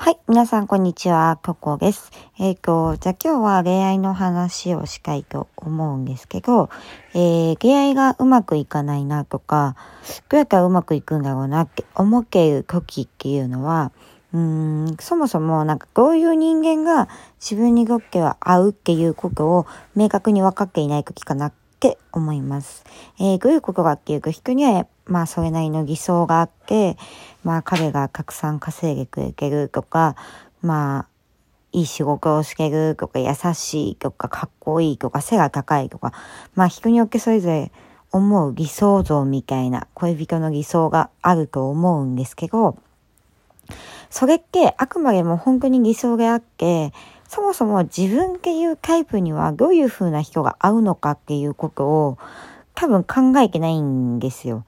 はい。皆さん、こんにちは。ココです。えっ、ー、と、じゃあ今日は恋愛の話をしたいと思うんですけど、えー、恋愛がうまくいかないなとか、どうやったらうまくいくんだろうなって思っている時っていうのは、うーん、そもそもなんかどういう人間が自分にとっては合うっていうことを明確に分かっていない時かなっって思います。えー、どういうことかっていうと、人にはまあそれなりの偽装があって、まあ彼がたくさん稼いでくれるとか、まあいい仕事をしてるとか優しいとかかっこいいとか背が高いとか、まあ人によってそれぞれ思う偽装像みたいな恋人の偽装があると思うんですけど、それってあくまでも本当に偽装であって、そもそも自分っていうタイプにはどういう風な人が合うのかっていうことを多分考えてないんですよ。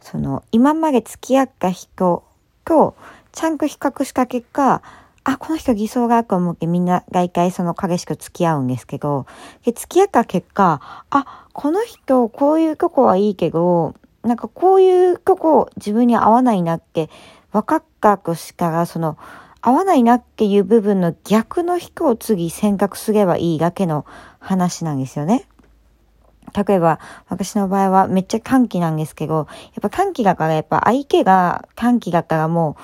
その、今まで付き合った人と、ちゃんと比較した結果、あ、この人偽装があると思ってみんな大体その彼氏と付き合うんですけど、で付き合った結果、あ、この人こういうとこはいいけど、なんかこういうとこ自分に合わないなって分かったとしたら、その、合わないなっていう部分の逆の人を次選択すればいいだけの話なんですよね。例えば、私の場合はめっちゃ歓喜なんですけど、やっぱ歓喜だから、やっぱ相手が歓喜だったらもう、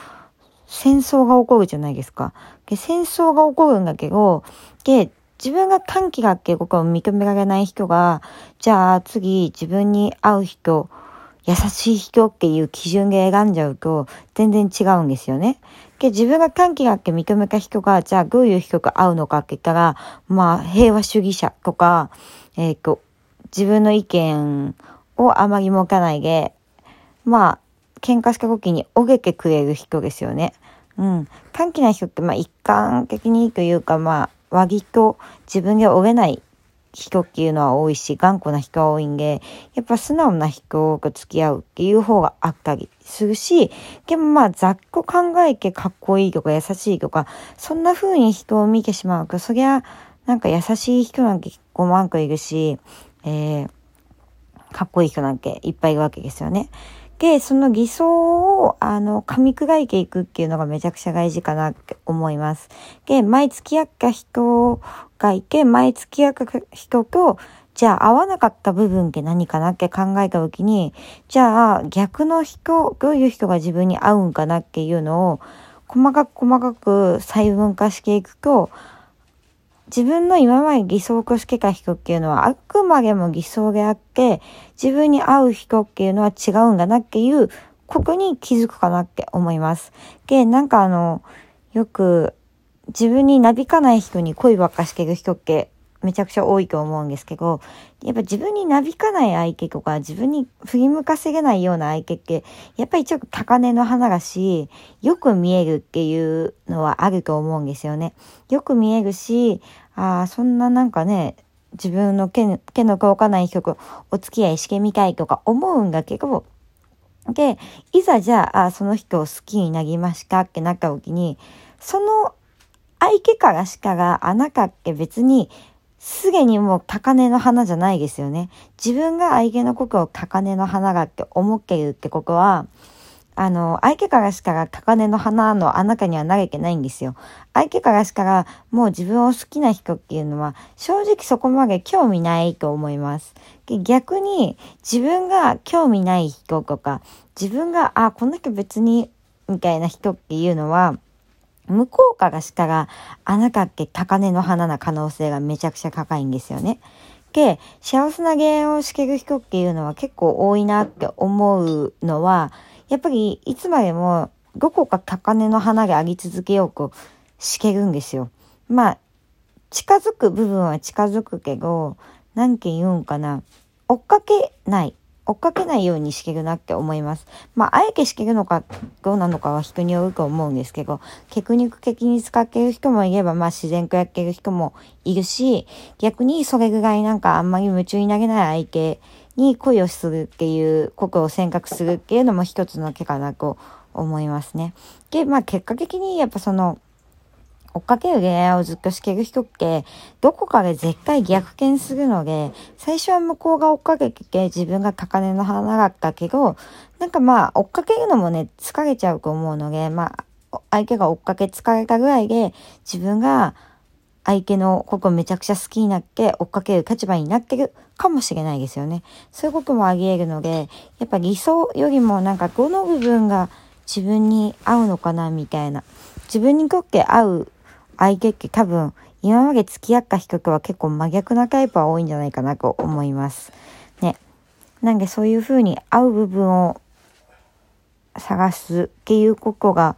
戦争が起こるじゃないですか。で、戦争が起こるんだけど、で、自分が歓喜がっていうこを認められない人が、じゃあ次自分に会う人、優しい人っていう基準で選んじゃうと全然違うんですよね。で、自分が歓喜があって認めた人が、じゃあどういう人が合うのかって言ったら、まあ平和主義者とか、えっ、ー、と、自分の意見をあまり持たないで、まあ、喧嘩した時におげてくれる人ですよね。うん。短気な人って、まあ、一貫的にというか、まあ、割と自分で折れない人っていうのは多いし、頑固な人は多いんで、やっぱ素直な人と付き合うっていう方があったりするし、でもまあ、ざっと考えてかっこいいとか優しいとか、そんな風に人を見てしまうと、そりゃ、なんか優しい人なんて5万個いるし、えー、かっこいい人なんていっぱいいるわけですよね。で、その偽装を、あの、噛み砕いていくっていうのがめちゃくちゃ大事かなって思います。で、前付き合った人がいて、前付き合った人と、じゃあ合わなかった部分って何かなって考えた時に、じゃあ逆の人、どういう人が自分に合うんかなっていうのを、細かく細かく細分化していくと、自分の今まで偽装をしてた人っていうのはあくまでも偽装であって、自分に合う人っていうのは違うんだなっていう、ここに気づくかなって思います。で、なんかあの、よく自分になびかない人に恋ばっかしてる人ってめちゃくちゃ多いと思うんですけど、やっぱ自分になびかない相手とか、自分に振り向かせれないような相手って、やっぱりちょっと高嶺の花だし、よく見えるっていうのはあると思うんですよね。よく見えるし、ああ、そんななんかね、自分の毛毛の乾かない人とお付き合いしてみたいとか思うんだけど、で、いざじゃあ、その人を好きになりましたってなった時に、その相手からしかがあなたって別にすでにもう高根の花じゃないですよね。自分が相手のことを高根の花がって思っているってことは、あの、相手からしか高根の花のあなたには投げてないんですよ。相手からしかもう自分を好きな人っていうのは正直そこまで興味ないと思います。逆に自分が興味ない人とか、自分が、あ、この人別にみたいな人っていうのは、向こうからしたら、あなたって高嶺の花な可能性がめちゃくちゃ高いんですよね。で、幸せな芸をしてる人っていうのは結構多いなって思うのは、やっぱりいつまでもどこか高嶺の花があり続けようとしてるんですよ。まあ、近づく部分は近づくけど、何件言うんかな。追っかけない。追っかけないようにしてるなって思います。まあ、あえてしてるのかどうなのかは人によると思うんですけど、テクニック的に使ってる人もいれば、まあ自然とやってる人もいるし、逆にそれぐらいなんかあんまり夢中になれない相手に恋をするっていうことを選択するっていうのも一つの手かなと思いますね。で、まあ結果的にやっぱその、追っかける恋愛をずっとしてる人って、どこかで絶対逆転するので、最初は向こうが追っかけて自分が高嶺の花だったけど、なんかまあ、追っかけるのもね、疲れちゃうと思うので、まあ、相手が追っかけ疲れたぐらいで、自分が相手のことめちゃくちゃ好きになって追っかける立場になってるかもしれないですよね。そういうこともあり得るので、やっぱ理想よりもなんかどの部分が自分に合うのかなみたいな。自分にとって合う相手って多分今まで付き合った人とは結構真逆なタイプは多いんじゃないかなと思います。ね。なんでそういう風に合う部分を探すっていうことが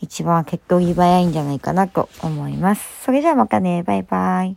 一番結局早いんじゃないかなと思います。それじゃあまたね、バイバイ。